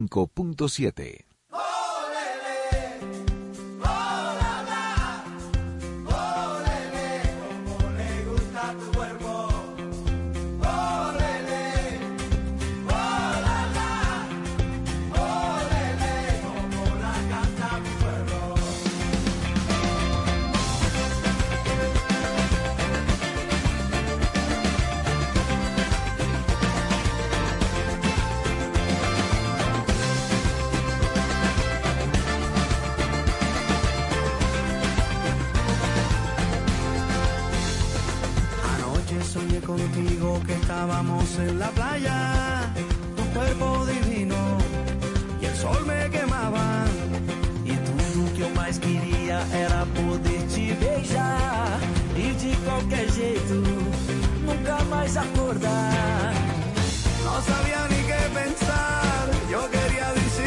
5.7 en la playa, tu cuerpo divino e o sol me quemava. E tudo que eu mais queria era poder te beijar e de qualquer jeito nunca mais acordar. Não sabia nem que pensar, eu queria disimular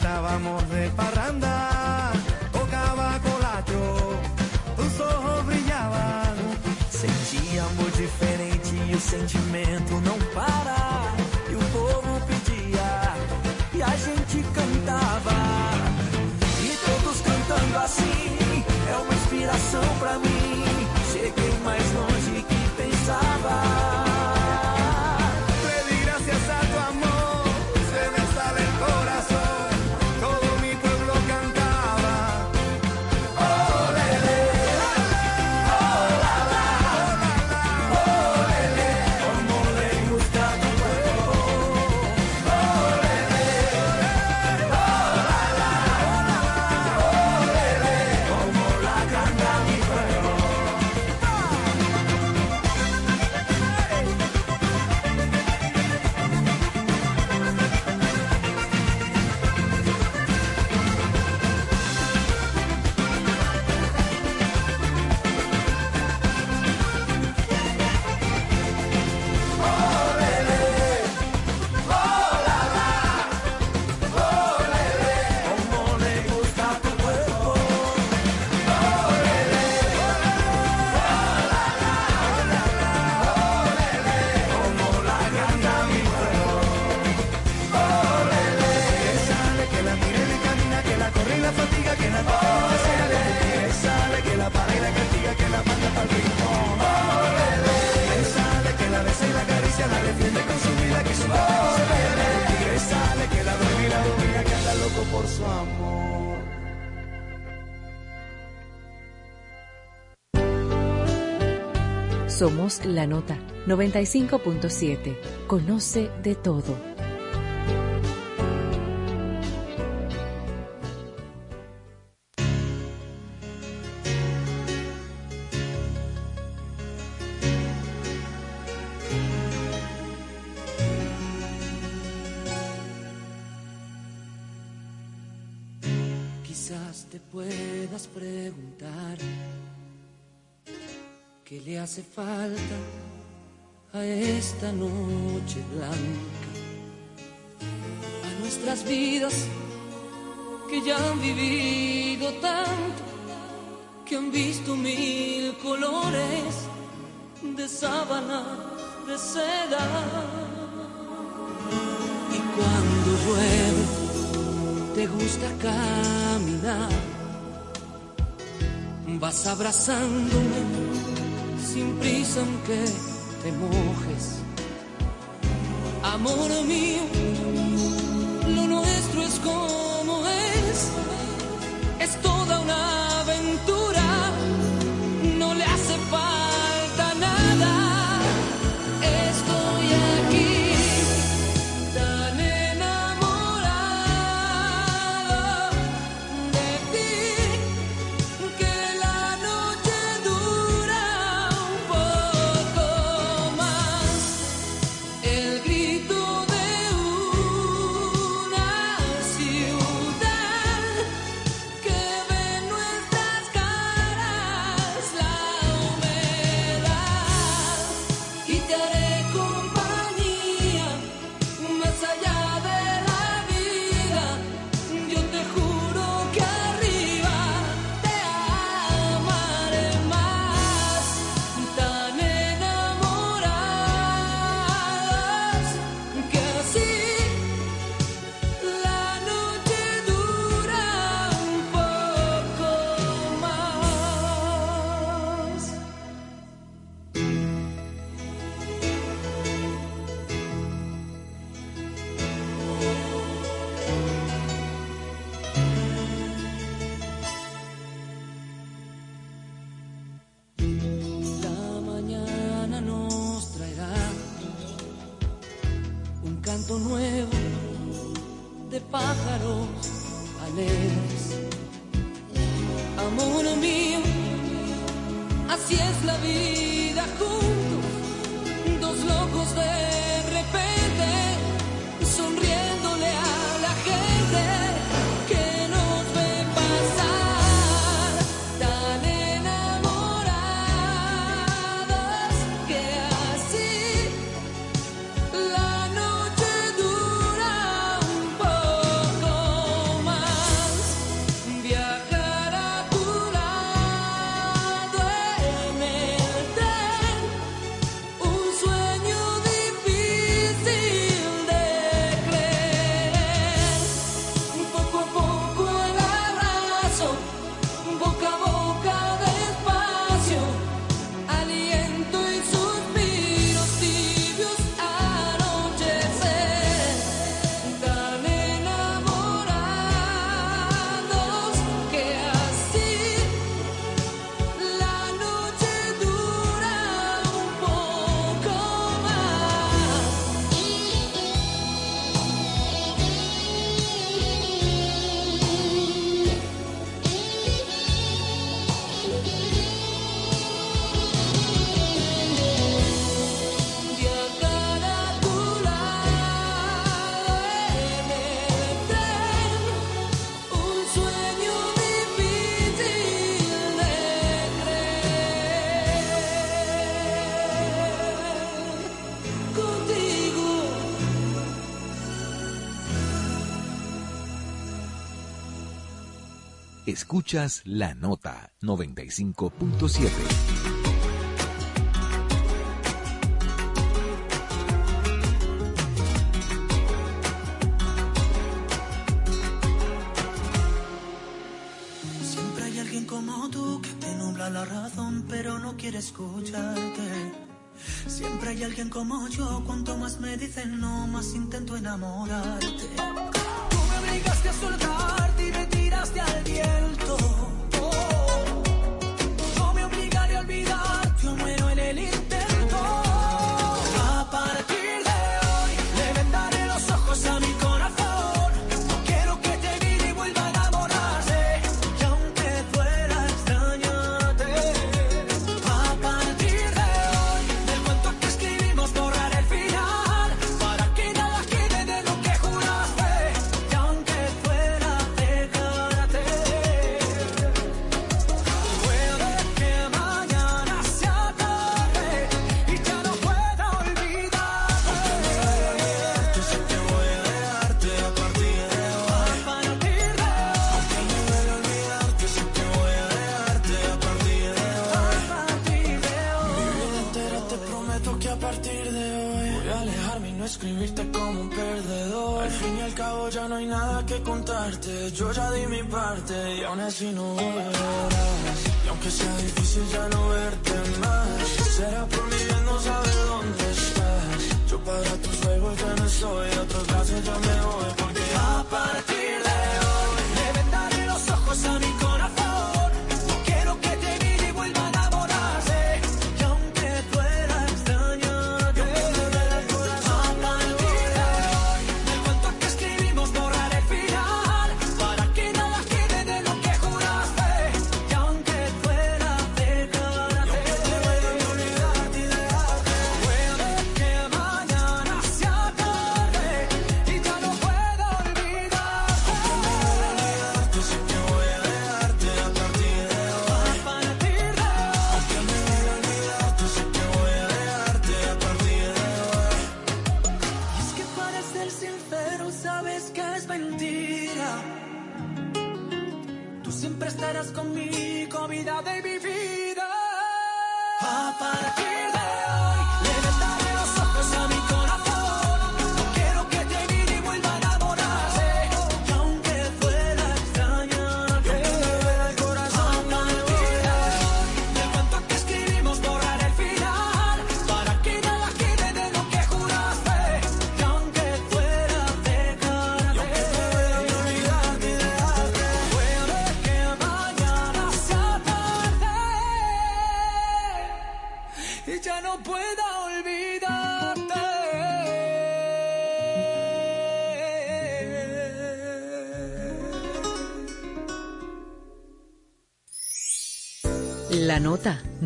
estábamos de parranda, tocaba colacho, tus ojos brillaban. Sentia amor diferente e o sentimento não para. La Nota 95.7. Conoce de todo. Quizás te puedas preguntar qué le hace falta a esta noche blanca, a nuestras vidas que ya han vivido tanto, que han visto mil colores de sábana, de seda. Y cuando llueve, te gusta caminar. Vas abrazándome sin prisa aunque te mojes. Amor mío, lo nuestro es como es. Es algún Escuchas la nota 95.7. Siempre hay alguien como tú que te nubla la razón, pero no quiere escucharte. Siempre hay alguien como yo, cuanto más me dicen no, más intento enamorarte. Tú me obligaste a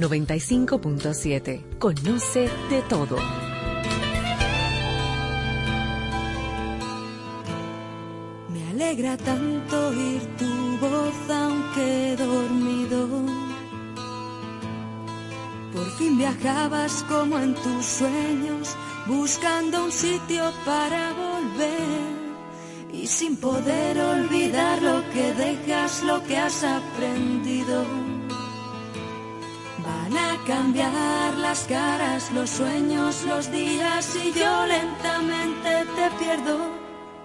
95.7. Conoce de todo. Me alegra tanto oír tu voz aunque dormido. Por fin viajabas como en tus sueños, buscando un sitio para volver. Y sin poder olvidar lo que dejas, lo que has aprendido. Cambiar las caras, los sueños, los días y yo lentamente te pierdo.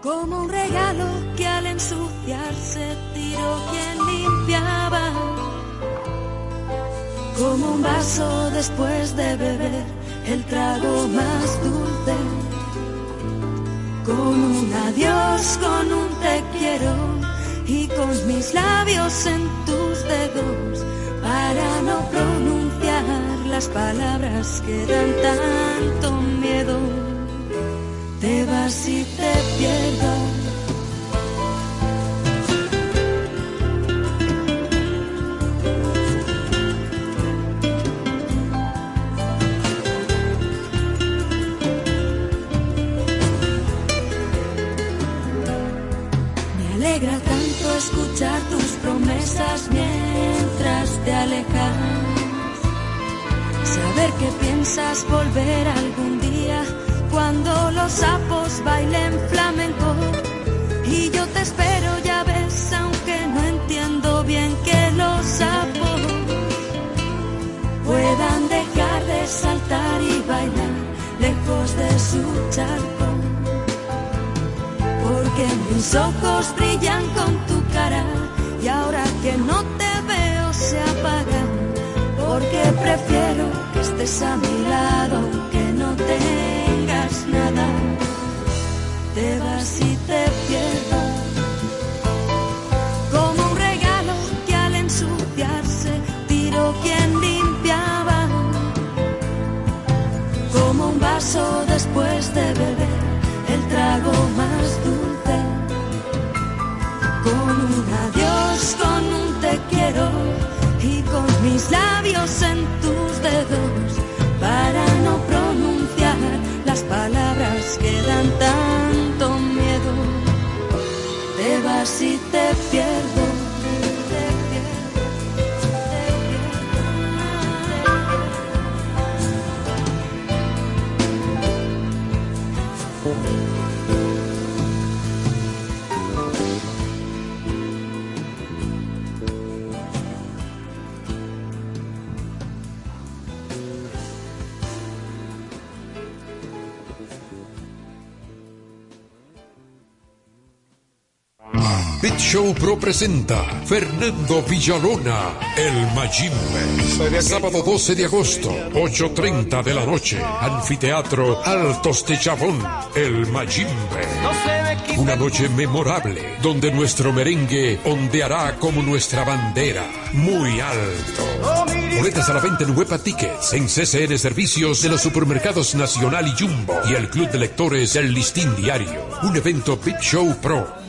Como un regalo que al ensuciarse tiró quien limpiaba. Como un vaso después de beber el trago más dulce. Con un adiós, con un te quiero y con mis labios en tus dedos para no pronunciar las palabras que dan tanto miedo. Te vas y te pierdo. Piensas volver algún día cuando los sapos bailen flamenco. Y yo te espero, ya ves, aunque no entiendo bien que los sapos puedan dejar de saltar y bailar lejos de su charco porque mis ojos brillan con tu cara y ahora que no te veo se apagan, porque prefiero estés a mi lado aunque no tengas nada, te vas y te pierdo. Como un regalo que al ensuciarse tiró quien limpiaba, como un vaso después de beber el trago más dulce. Con un adiós, con un te quiero y con mis labios en tus que dan tanto miedo. Te vas Pro presenta Fernando Villalona, el Majimbe. Sábado 12 de agosto, 8.30 de la noche. Anfiteatro Altos de Chabón, el Majimbe. Una noche memorable, donde nuestro merengue ondeará como nuestra bandera, muy alto. Boletas a la venta en Huepa Tickets, en CCN Servicios de los supermercados Nacional y Jumbo y el Club de Lectores del Listín Diario. Un evento Bit Show Pro.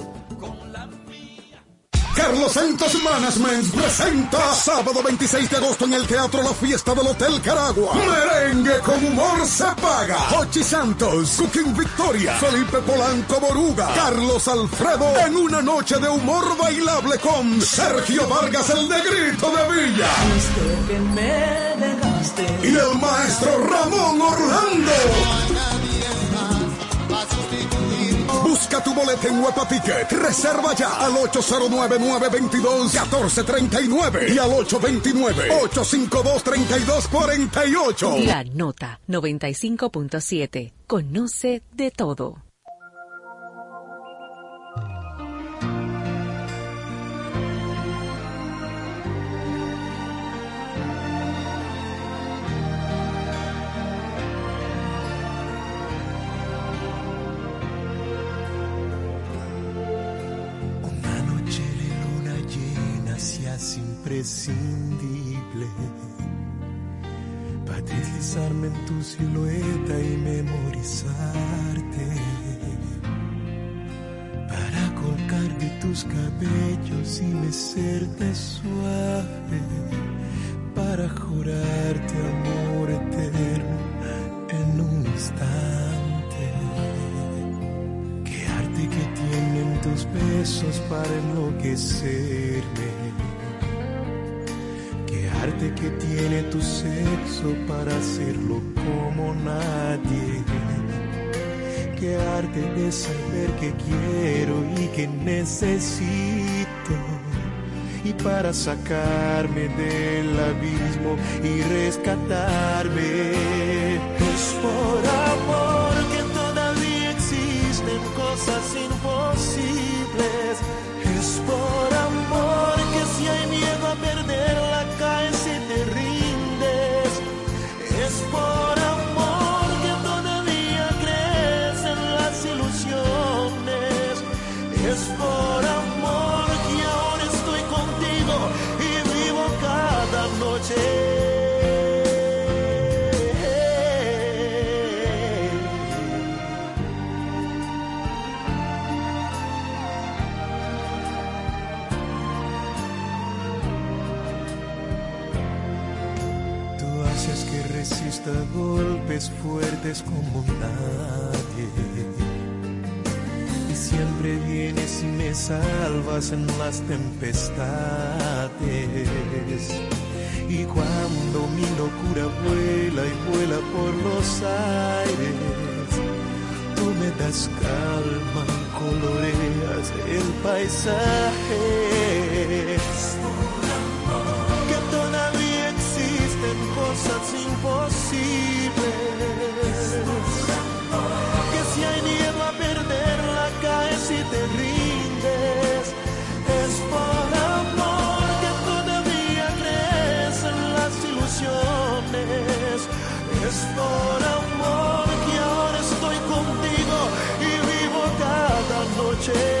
Carlos Santos Management presenta sábado 26 de agosto en el Teatro La Fiesta del Hotel Caragua. Merengue con humor se paga. Hochi Santos, Cooking Victoria, Felipe Polanco Boruga, Carlos Alfredo en una noche de humor bailable con Sergio Vargas el Negrito de Villa. Y el maestro Ramón Orlando. Busca tu boleta en Huepa Ticket. Reserva ya al 809-922-1439 y al 829-852-3248. La nota 95.7. Conoce de todo. Imprescindible para deslizarme en tu silueta y memorizarte. Para colgar de tus cabellos y mecerte suave. Para jurarte amor eterno en un instante. Qué arte que tienen tus besos para enloquecerme. Que tiene tu sexo para hacerlo como nadie. Qué arte de saber que quiero y que necesito. Y para sacarme del abismo y rescatarme. Es por fuertes como nadie. Y siempre vienes y me salvas en las tempestades. Y cuando mi locura vuela y vuela por los aires, tú me das calma, coloreas el paisaje. Cosas imposibles. Que si hay miedo a perderla, caes y te rindes. Es por amor que todavía crees en las ilusiones. Es por amor que ahora estoy contigo y vivo cada noche.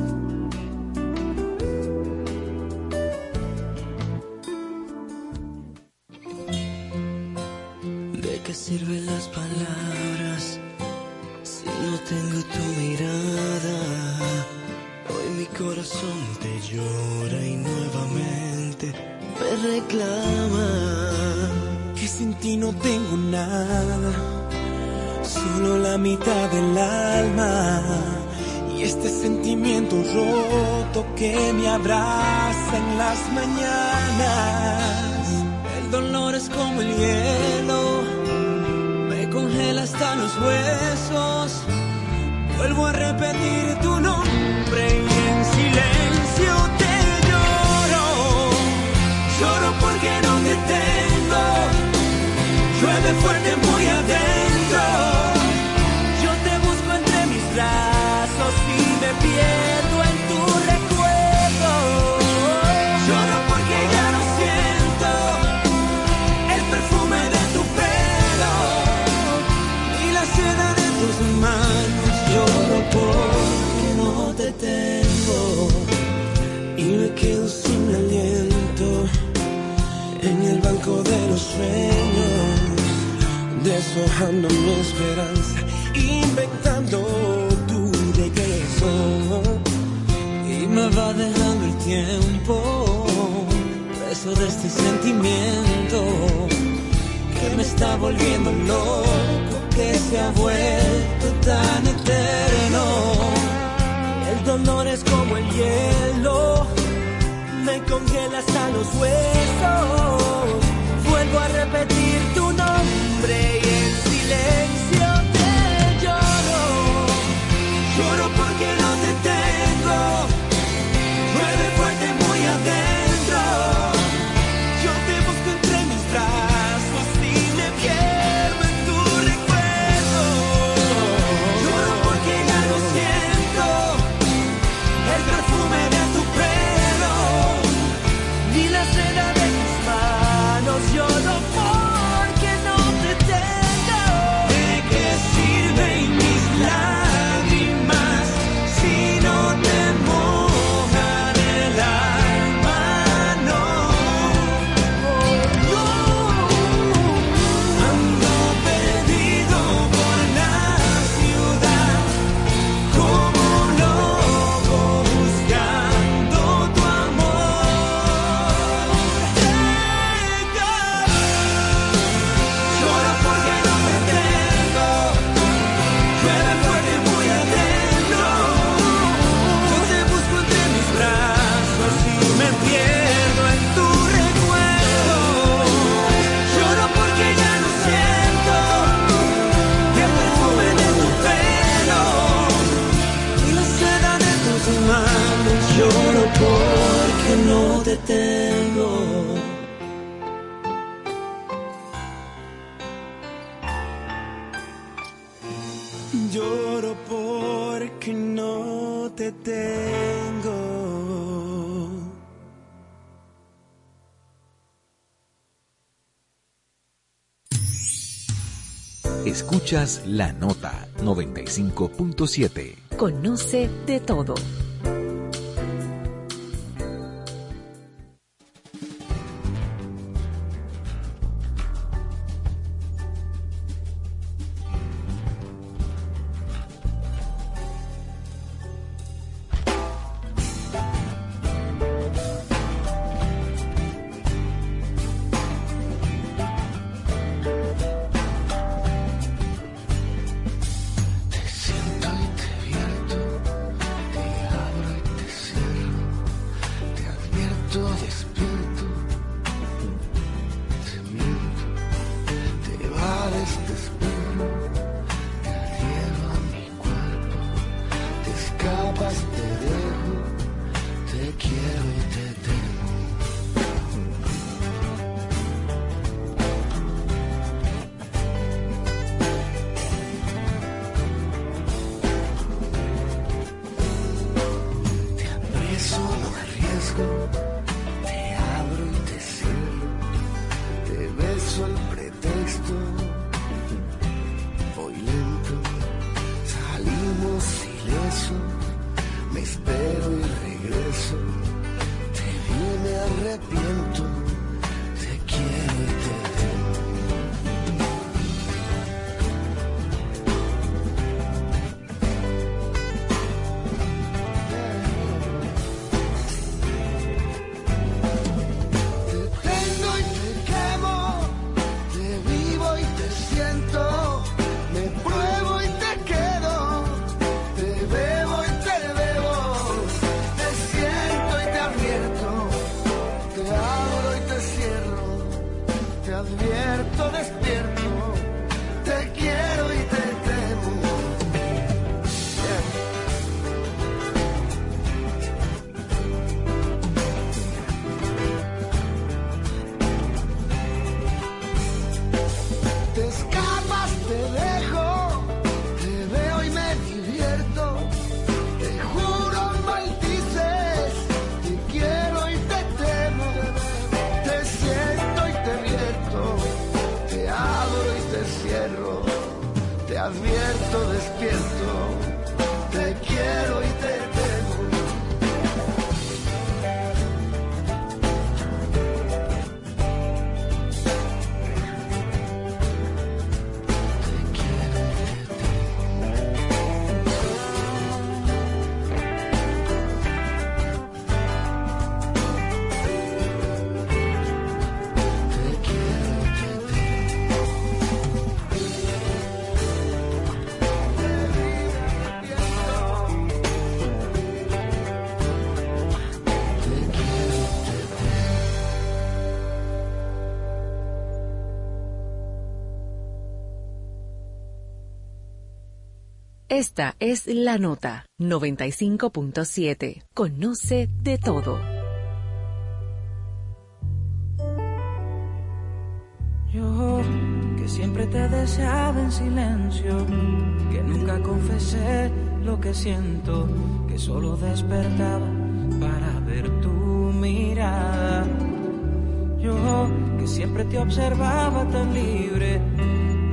las mañanas. dejando mi esperanza, inventando tu regreso. Y me va dejando el tiempo, preso de este sentimiento que me está volviendo loco, que se ha vuelto tan eterno. El dolor es como el hielo, me congela hasta los huesos. Vuelvo a repetir tu feelings te tengo. Lloro porque no te tengo. Escuchas la nota 95.7. Conoce de todo. Yeah. Esta es la nota 95.7. Conoce de todo. Yo que siempre te deseaba en silencio, que nunca confesé lo que siento, que solo despertaba para ver tu mirada. Yo que siempre te observaba tan libre,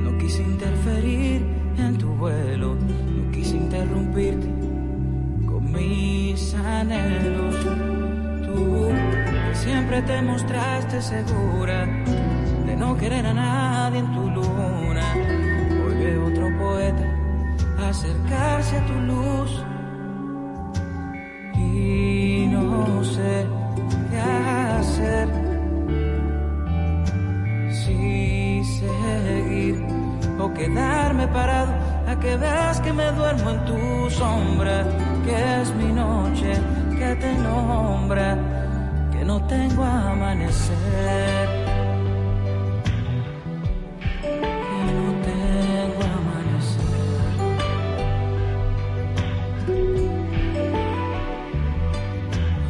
no quise interferir en tu vuelo, quise interrumpirte con mis anhelos. Tú siempre te mostraste segura de no querer a nadie en tu luna. Hoy veo otro poeta acercarse a tu luz y no sé qué hacer. Si seguir o quedarme parado a que veas que me duermo en tu sombra, que es mi noche, que te nombra, que no tengo amanecer. que no tengo amanecer.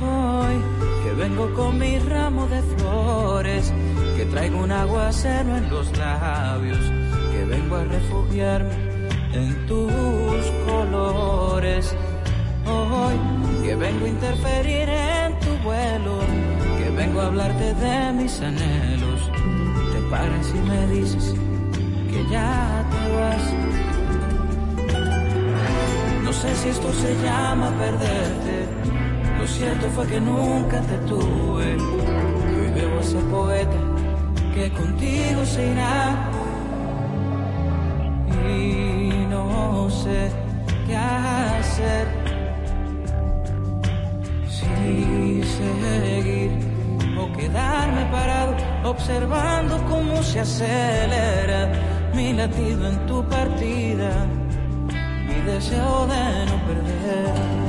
Hoy que vengo con mi ramo de flores, que traigo un aguacero en los labios, que vengo a refugiarme en tus colores. Hoy que vengo a interferir en tu vuelo, que vengo a hablarte de mis anhelos. Te paras y me dices que ya te vas. No sé si esto se llama perderte. Lo cierto fue que nunca te tuve. Hoy veo a ese poeta que contigo se irá. No sé qué hacer. Si seguir o quedarme parado observando cómo se acelera mi latido en tu partida, mi deseo de no perder.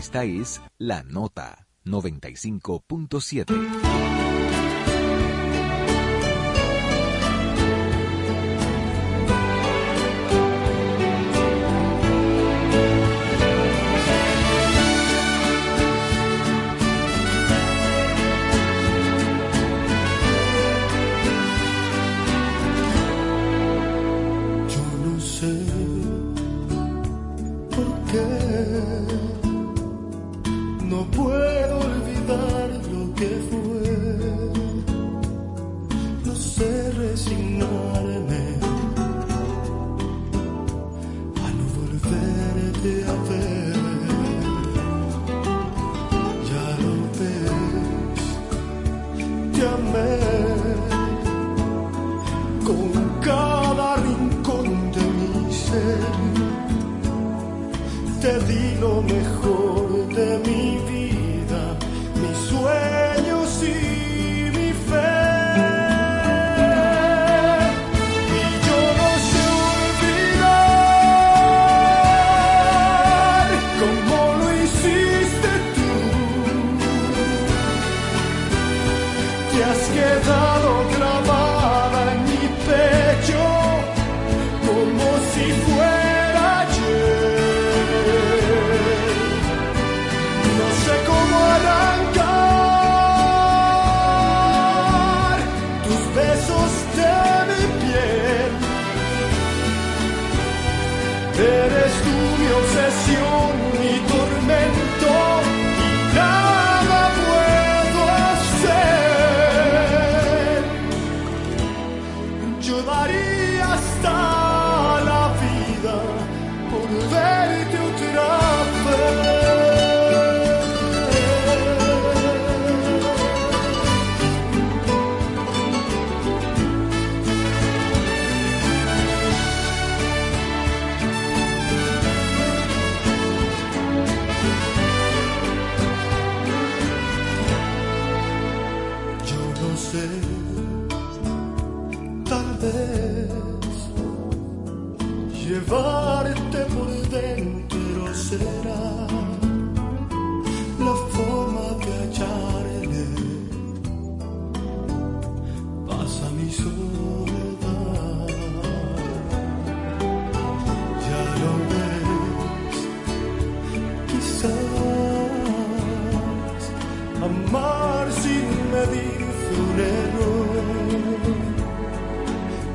Esta es la nota 95.7. te di lo mejor de mí.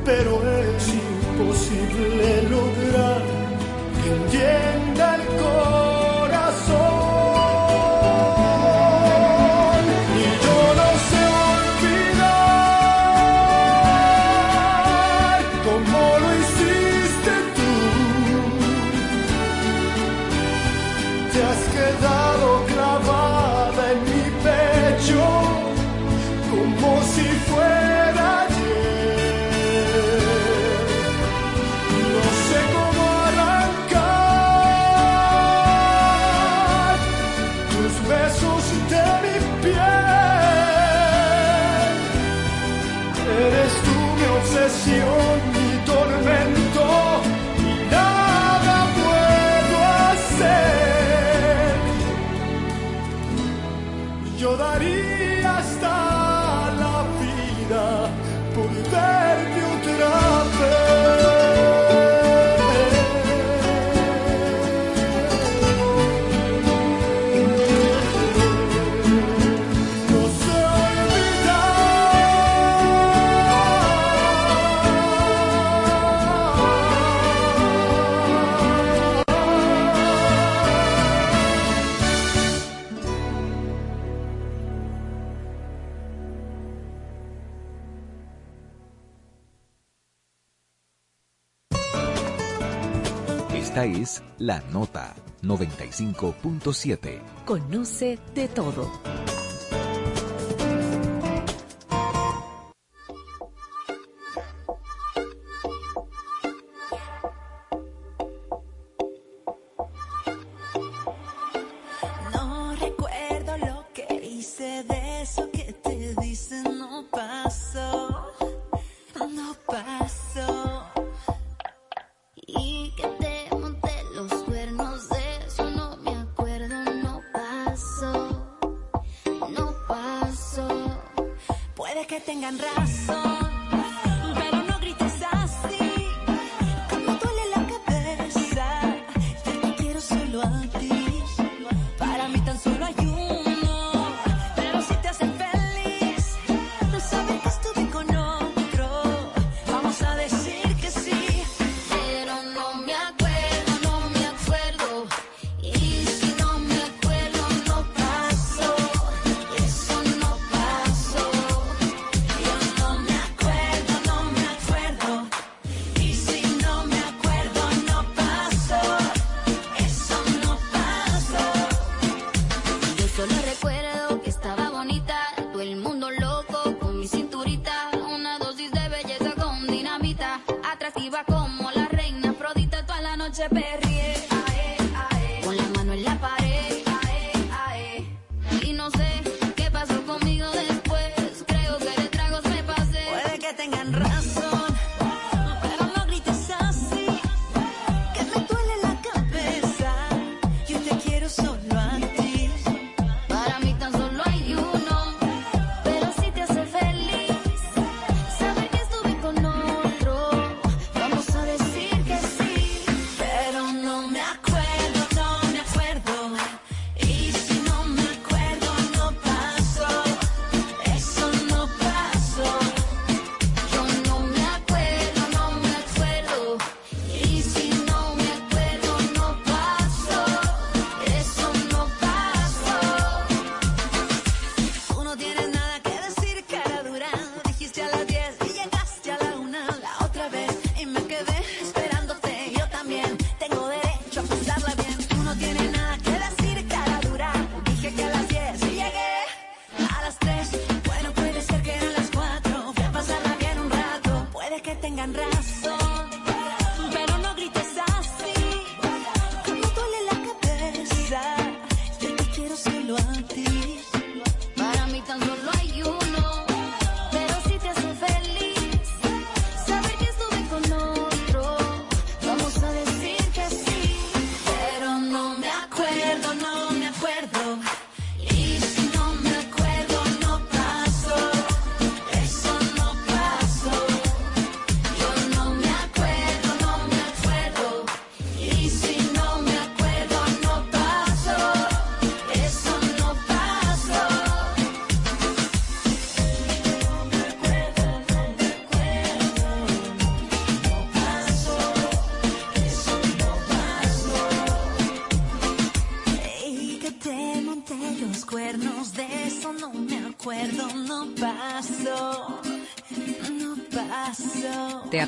pero es imposible lograr que entienda el corazón. La Nota 95.7. Conoce de todo. No recuerdo lo que hice de eso que te dicen no pasó. Tengan razón,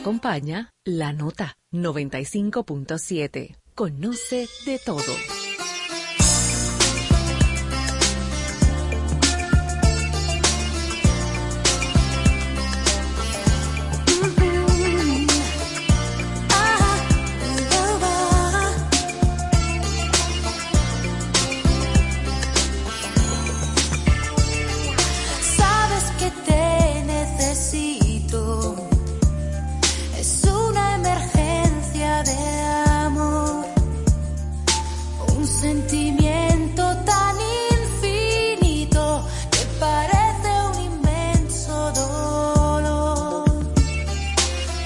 acompaña la nota 95.7. Conoce de todo.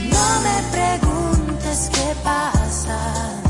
No me preguntes qué pasa.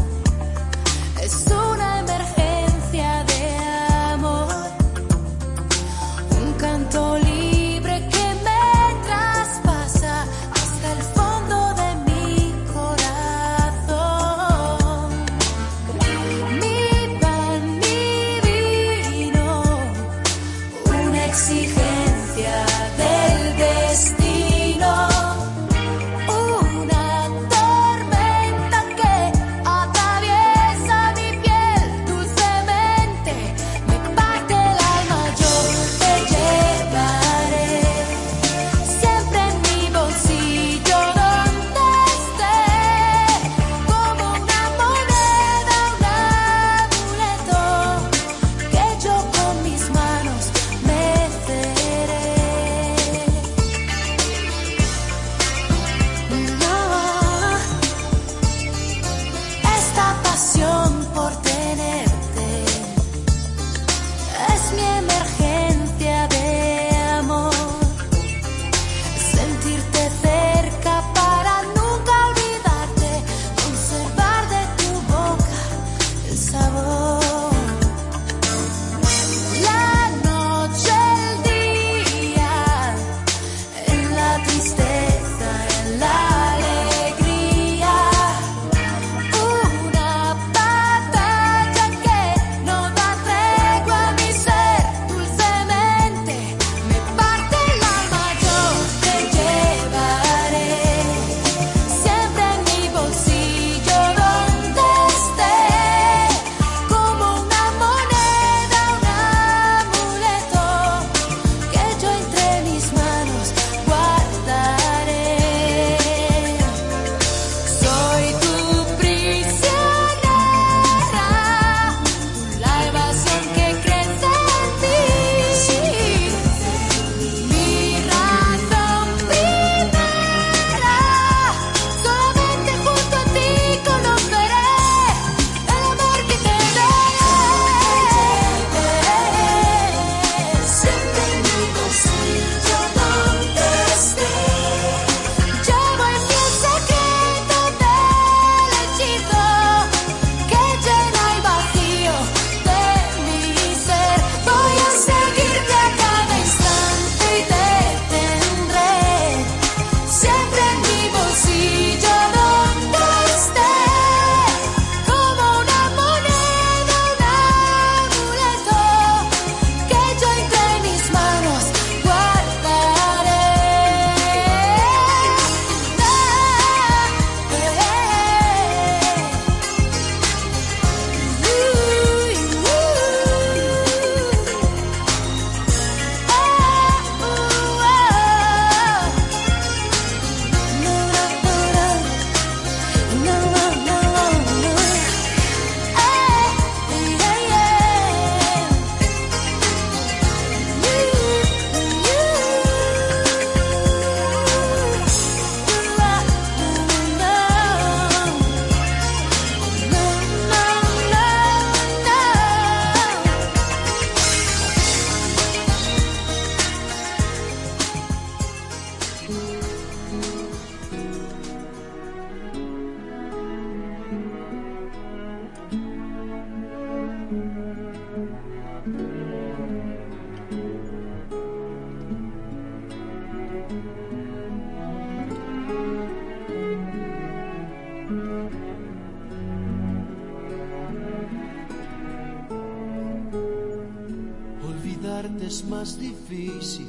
Olvidarte es más difícil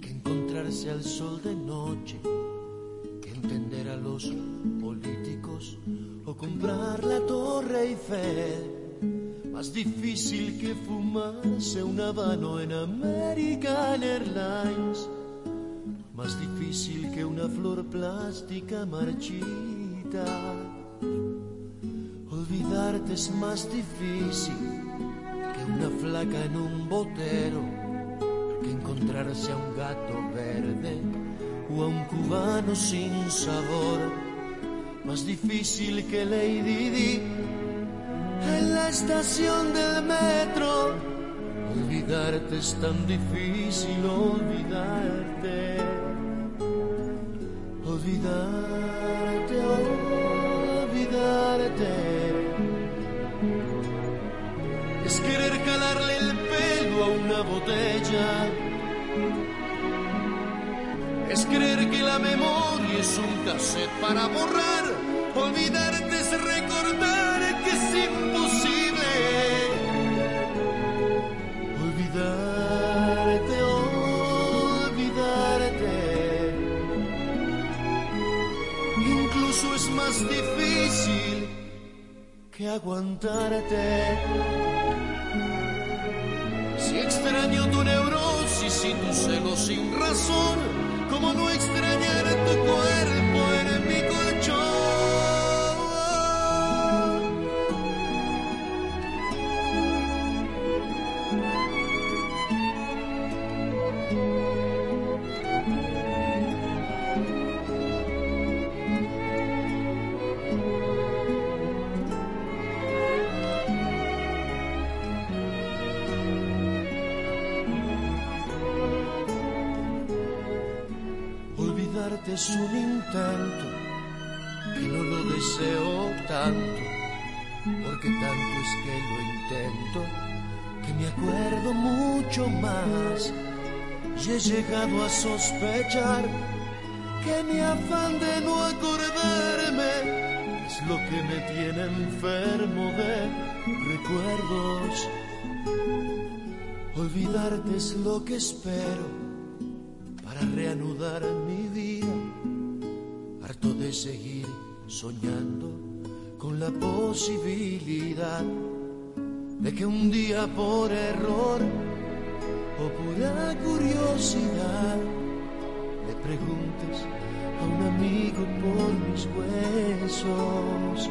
que encontrarse al sol de noche, que entender a los políticos o comprar la Torre Eiffel. Más difícil que fumarse un habano en American Airlines. Más difícil que una flor plástica marchita. Olvidarte es más difícil una flaca en un botero, que encontrarse a un gato verde o a un cubano sin sabor. Más difícil que Lady Di en la estación del metro. Olvidarte es tan difícil, olvidarte. Olvidarte, olvidarte. Querer calarle el pelo a una botella. Es creer que la memoria es un cassette para borrar. Olvidarte es recordar que es imposible. Olvidarte, olvidarte. Incluso es más difícil que aguantarte. Y tu celo sin razón, como no extrañar tu cuerpo Es un intento que no lo deseo tanto, porque tanto es que lo intento que me acuerdo mucho más. Y he llegado a sospechar que mi afán de no acordarme es lo que me tiene enfermo de recuerdos. Olvidarte es lo que espero para reanudar de seguir soñando con la posibilidad de que un día por error o pura curiosidad le preguntes a un amigo por mis huesos.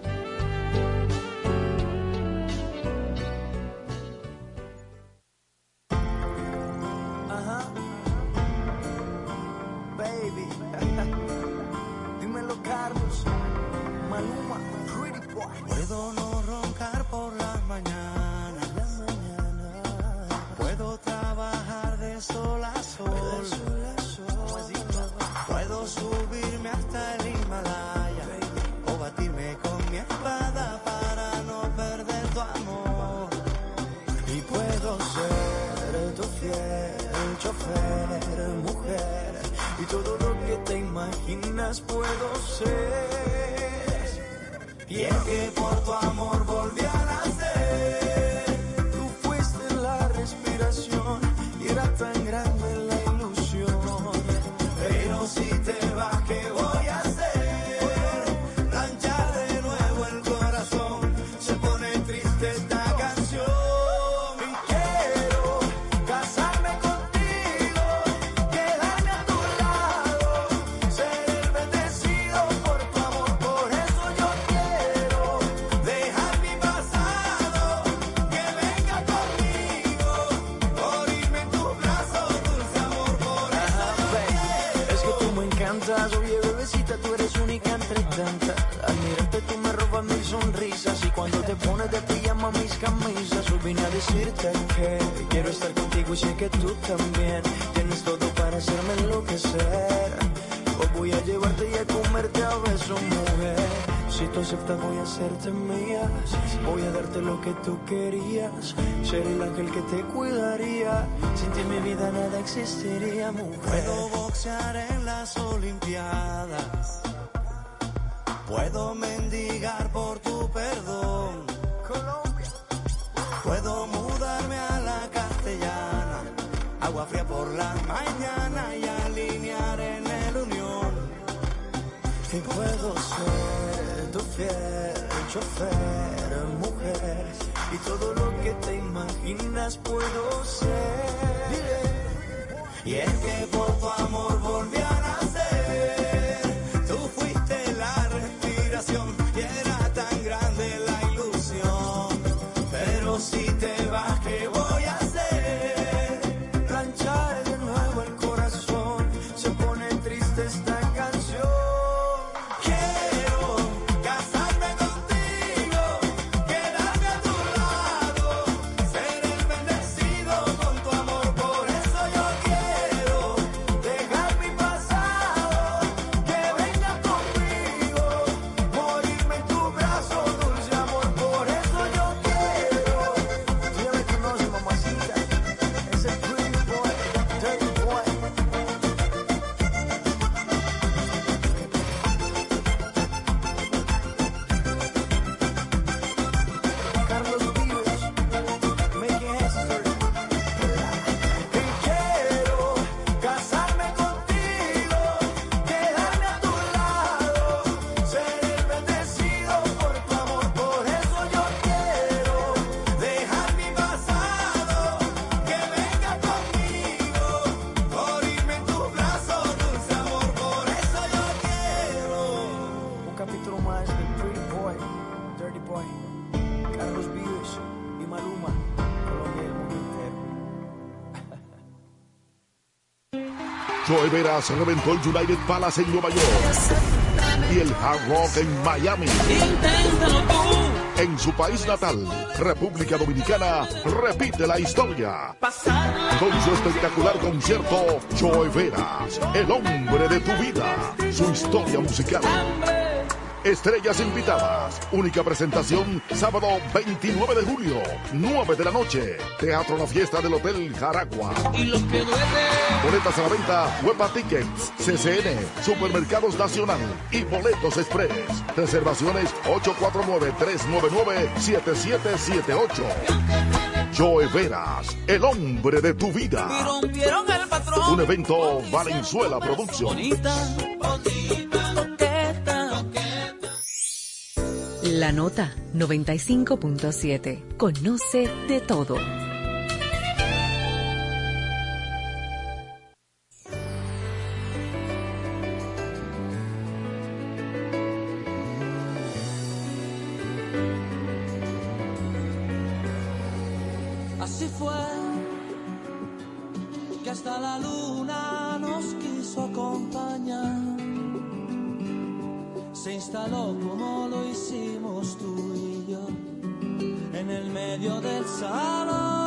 Puedo boxear en las Olimpiadas. Veras reventó el United Palace en Nueva York y el Hard Rock en Miami. En su país natal, República Dominicana, repite la historia. Con su espectacular concierto, Joe Veras, el hombre de tu vida, su historia musical. Estrellas invitadas. Única presentación sábado 29 de julio, 9 de la noche. Teatro La Fiesta del Hotel Jaragua. Y los que. Boletas a la venta, Huepa Tickets, CCN, Supermercados Nacional y Boletos Express. Reservaciones 849-399-7778. Joe Veras, el hombre de tu vida. Un evento Valenzuela Producciones. La nota 95.7. Conoce de todo. así fue que hasta la luna nos quiso acompañar. Se instaló como lo hicimos tú y yo en el medio del salón.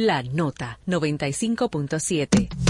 La Nota 95.7.